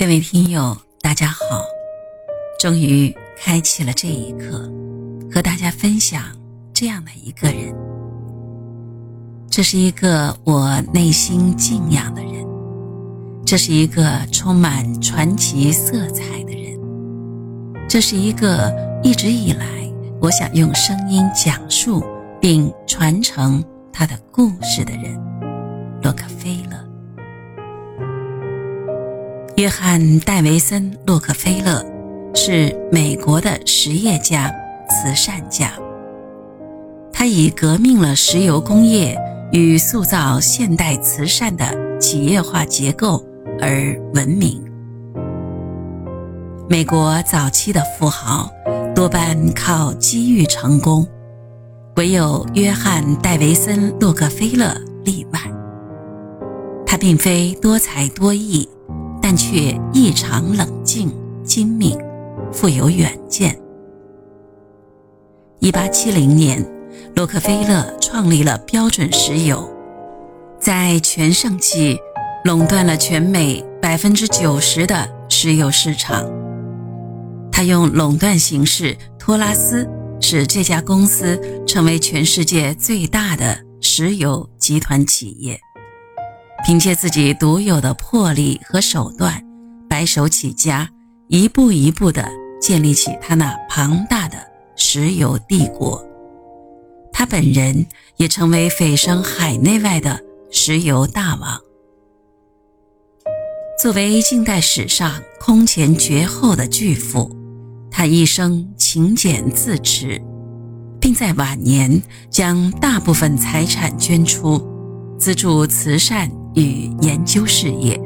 各位听友，大家好！终于开启了这一刻，和大家分享这样的一个人。这是一个我内心敬仰的人，这是一个充满传奇色彩的人，这是一个一直以来我想用声音讲述并传承他的故事的人——洛克菲勒。约翰·戴维森·洛克菲勒是美国的实业家、慈善家。他以革命了石油工业与塑造现代慈善的企业化结构而闻名。美国早期的富豪多半靠机遇成功，唯有约翰·戴维森·洛克菲勒例外。他并非多才多艺。但却异常冷静、精明，富有远见。一八七零年，洛克菲勒创立了标准石油，在全盛期垄断了全美百分之九十的石油市场。他用垄断形式托拉斯，使这家公司成为全世界最大的石油集团企业。凭借自己独有的魄力和手段，白手起家，一步一步地建立起他那庞大的石油帝国。他本人也成为蜚声海内外的石油大王。作为近代史上空前绝后的巨富，他一生勤俭自持，并在晚年将大部分财产捐出，资助慈善。与研究事业，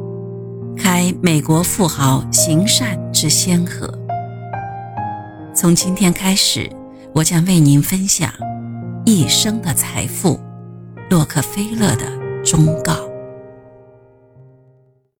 开美国富豪行善之先河。从今天开始，我将为您分享一生的财富——洛克菲勒的忠告。